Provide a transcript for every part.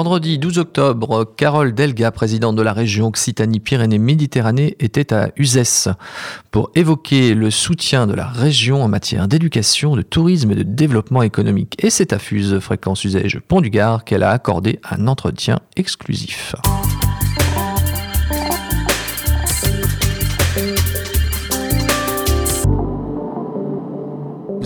Vendredi 12 octobre, Carole Delga, présidente de la région Occitanie-Pyrénées-Méditerranée, était à Uzès pour évoquer le soutien de la région en matière d'éducation, de tourisme et de développement économique. Et c'est à Fuse Fréquence Usage Pont du Gard qu'elle a accordé un entretien exclusif.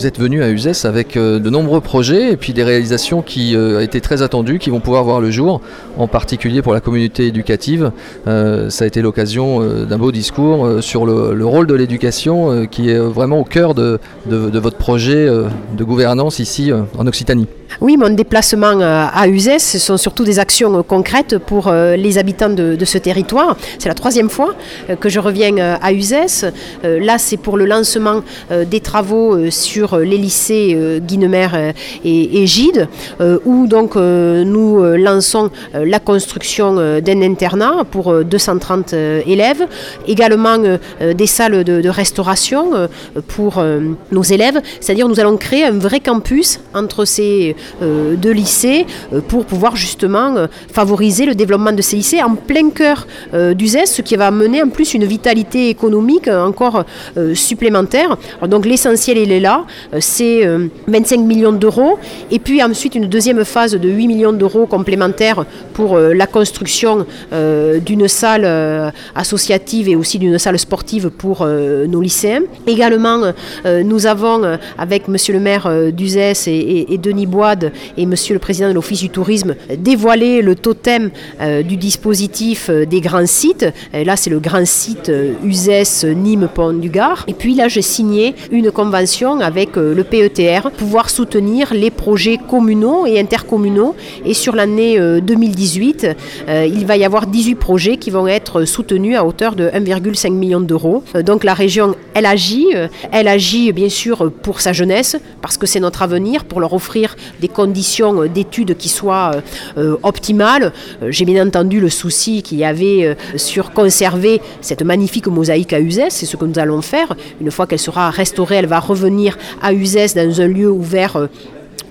Vous êtes venu à Uzès avec euh, de nombreux projets et puis des réalisations qui euh, été très attendues, qui vont pouvoir voir le jour, en particulier pour la communauté éducative. Euh, ça a été l'occasion d'un beau discours sur le, rôle de l'éducation qui est vraiment au cœur de, votre projet de gouvernance ici en Occitanie. Oui, mon déplacement à Uzès, ce sont surtout des actions concrètes pour les habitants de, ce territoire. C'est la troisième fois que je reviens à Uzès. Là, c'est pour le lancement des travaux sur euh, les lycées euh, Guinemer euh, et, Gide, où donc nous lançons la construction d'un internat pour 230 élèves, également des salles de, restauration pour nos élèves, c'est-à-dire nous allons créer un vrai campus entre ces deux lycées pour pouvoir justement favoriser le développement de ces lycées en plein cœur d'Uzès, ce qui va amener en plus une vitalité économique encore supplémentaire. donc l'essentiel il est là, euh, c'est 25 euh, millions d'euros. Et puis ensuite une deuxième phase de 8 millions d'euros complémentaires pour euh, la construction d'une salle associative et aussi d'une salle sportive pour nos lycéens. Également, nous avons, avec Monsieur le maire d'Uzès et, Denis Et Monsieur le président de l'Office du tourisme, dévoilé le totem du dispositif des grands sites. là, c'est le grand site Uzès, Nîmes, Pont du Gard. Et puis là, j'ai signé une convention avec le PETR, pouvoir soutenir les projets communaux et intercommunaux. Et sur l'année 2018, euh, euh, il va y avoir 18 projets qui vont être soutenus à hauteur de 1,5 million d'euros. Euh, donc la région, elle agit. Elle agit bien sûr pour sa jeunesse, parce que c'est notre avenir, pour leur offrir des conditions d'études qui soient optimales. J'ai bien entendu le souci qu'il y avait sur conserver cette magnifique mosaïque à Uzès. C'est ce que nous allons faire. Une fois qu'elle sera restaurée, elle va revenir à Uzès dans un lieu ouvert euh,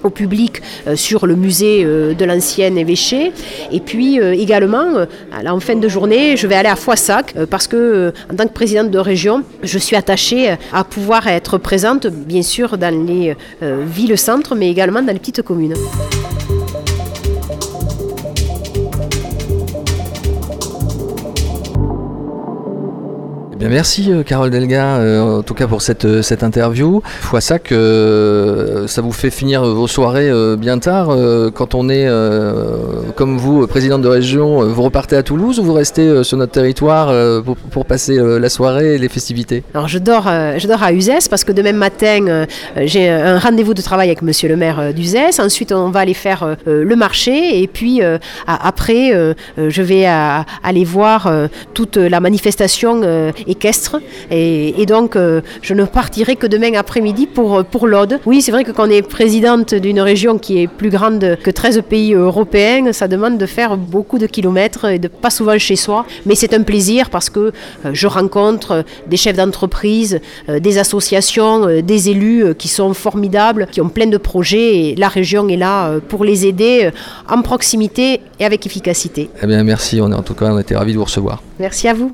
au public euh, sur le musée euh, de l'ancien évêché. Et puis également, en fin de journée, je vais aller à Foissac parce que, en tant que présidente de région, je suis attachée à pouvoir être présente, bien sûr, dans les villes-centres, mais également dans les petites communes. Merci euh, Carole Delga, euh, en tout cas pour cette, euh, cette interview. Fois ça que ça vous fait finir vos soirées bien tard. quand on est, comme vous, présidente de région, vous repartez à Toulouse ou vous restez sur notre territoire pour, passer la soirée et les festivités? Alors je dors, je dors à Uzès parce que demain matin, j'ai un rendez-vous de travail avec monsieur le maire d'Uzès. Ensuite, on va aller faire le marché et puis après, je vais aller voir toute la manifestation équestre. Et, donc, euh, je ne partirai que demain après-midi pour, euh, pour l'Aude. Oui, c'est vrai que quand on est présidente d'une région qui est plus grande que 13 pays européens, ça demande de faire beaucoup de kilomètres et de pas souvent chez soi. Mais c'est un plaisir parce que euh, je rencontre des chefs d'entreprise, des associations, des élus qui sont formidables, qui ont plein de projets et la région est là pour les aider en proximité et avec efficacité. Eh bien, merci. On est en tout cas, on était ravis de vous recevoir. Merci à vous.